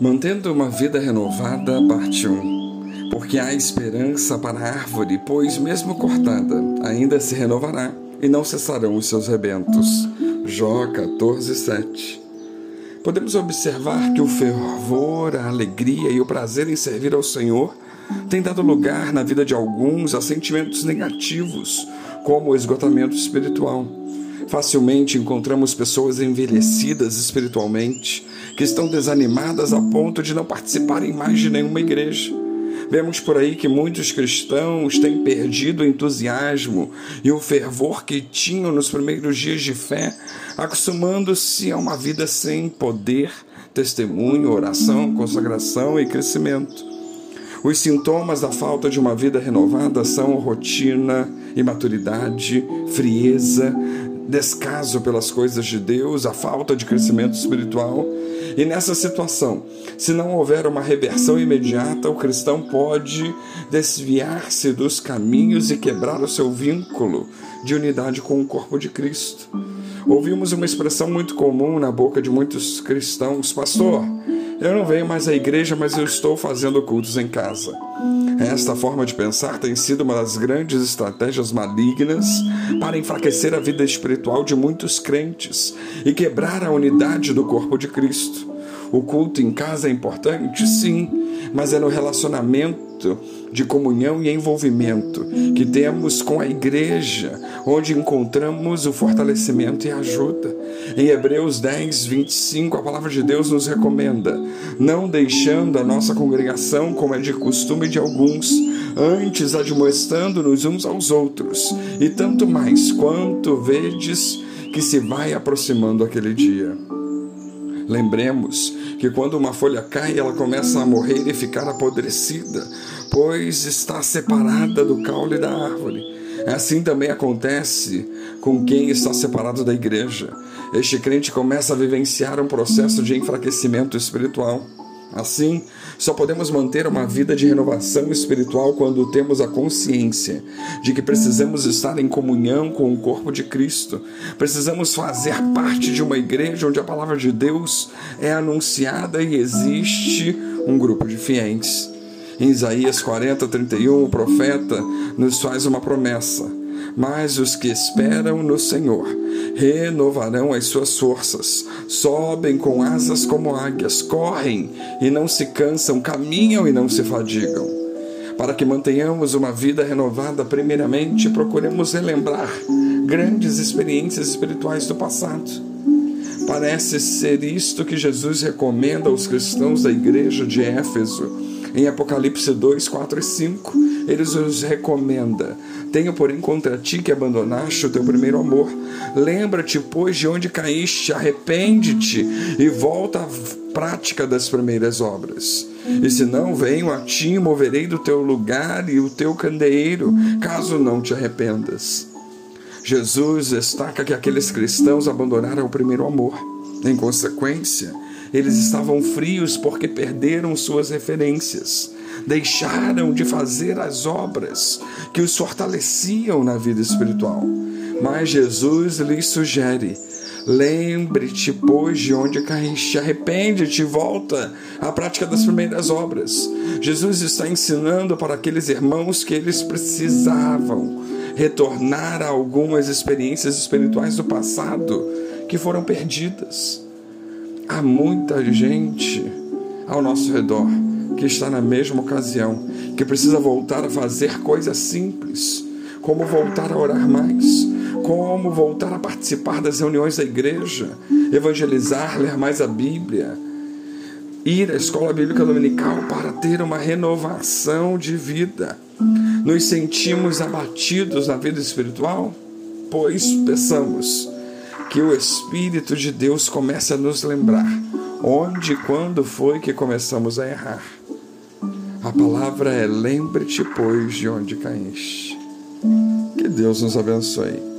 Mantendo uma vida renovada, parte 1. Porque há esperança para a árvore, pois, mesmo cortada, ainda se renovará e não cessarão os seus rebentos. Jó 14, 7. Podemos observar que o fervor, a alegria e o prazer em servir ao Senhor tem dado lugar na vida de alguns a sentimentos negativos, como o esgotamento espiritual. Facilmente encontramos pessoas envelhecidas espiritualmente que estão desanimadas a ponto de não participarem mais de nenhuma igreja. Vemos por aí que muitos cristãos têm perdido o entusiasmo e o fervor que tinham nos primeiros dias de fé, acostumando-se a uma vida sem poder, testemunho, oração, consagração e crescimento. Os sintomas da falta de uma vida renovada são rotina, imaturidade, frieza, descaso pelas coisas de Deus, a falta de crescimento espiritual. E nessa situação, se não houver uma reversão imediata, o cristão pode desviar-se dos caminhos e quebrar o seu vínculo de unidade com o corpo de Cristo. Ouvimos uma expressão muito comum na boca de muitos cristãos: Pastor, eu não venho mais à igreja, mas eu estou fazendo cultos em casa. Esta forma de pensar tem sido uma das grandes estratégias malignas para enfraquecer a vida espiritual de muitos crentes e quebrar a unidade do corpo de Cristo. O culto em casa é importante, sim, mas é no relacionamento de comunhão e envolvimento que temos com a igreja, onde encontramos o fortalecimento e ajuda. Em Hebreus 10, 25, a palavra de Deus nos recomenda: não deixando a nossa congregação como é de costume de alguns, antes admoestando-nos uns aos outros, e tanto mais quanto vedes que se vai aproximando aquele dia. Lembremos que quando uma folha cai, ela começa a morrer e ficar apodrecida, pois está separada do caule da árvore. Assim também acontece com quem está separado da igreja. Este crente começa a vivenciar um processo de enfraquecimento espiritual. Assim, só podemos manter uma vida de renovação espiritual quando temos a consciência de que precisamos estar em comunhão com o corpo de Cristo. Precisamos fazer parte de uma igreja onde a palavra de Deus é anunciada e existe um grupo de fiéis. Em Isaías 40, 31, o profeta nos faz uma promessa. Mas os que esperam no Senhor renovarão as suas forças, sobem com asas como águias, correm e não se cansam, caminham e não se fadigam. Para que mantenhamos uma vida renovada, primeiramente procuremos relembrar grandes experiências espirituais do passado. Parece ser isto que Jesus recomenda aos cristãos da igreja de Éfeso em Apocalipse 2, 4 e 5, ele os recomenda: Tenho, porém, contra ti que abandonaste o teu primeiro amor. Lembra-te, pois, de onde caíste, arrepende-te e volta à prática das primeiras obras. E se não, venho a ti moverei do teu lugar e o teu candeeiro, caso não te arrependas. Jesus destaca que aqueles cristãos abandonaram o primeiro amor. Em consequência, eles estavam frios porque perderam suas referências, deixaram de fazer as obras que os fortaleciam na vida espiritual. Mas Jesus lhes sugere: Lembre-te, pois, de onde caíste, arrepende-te e volta à prática das primeiras obras. Jesus está ensinando para aqueles irmãos que eles precisavam retornar a algumas experiências espirituais do passado que foram perdidas. Há muita gente ao nosso redor que está na mesma ocasião, que precisa voltar a fazer coisas simples, como voltar a orar mais, como voltar a participar das reuniões da igreja, evangelizar, ler mais a Bíblia, ir à escola bíblica dominical para ter uma renovação de vida. Nos sentimos abatidos na vida espiritual? Pois peçamos que o Espírito de Deus comece a nos lembrar onde e quando foi que começamos a errar. A palavra é: lembre-te, pois, de onde caíste. Que Deus nos abençoe.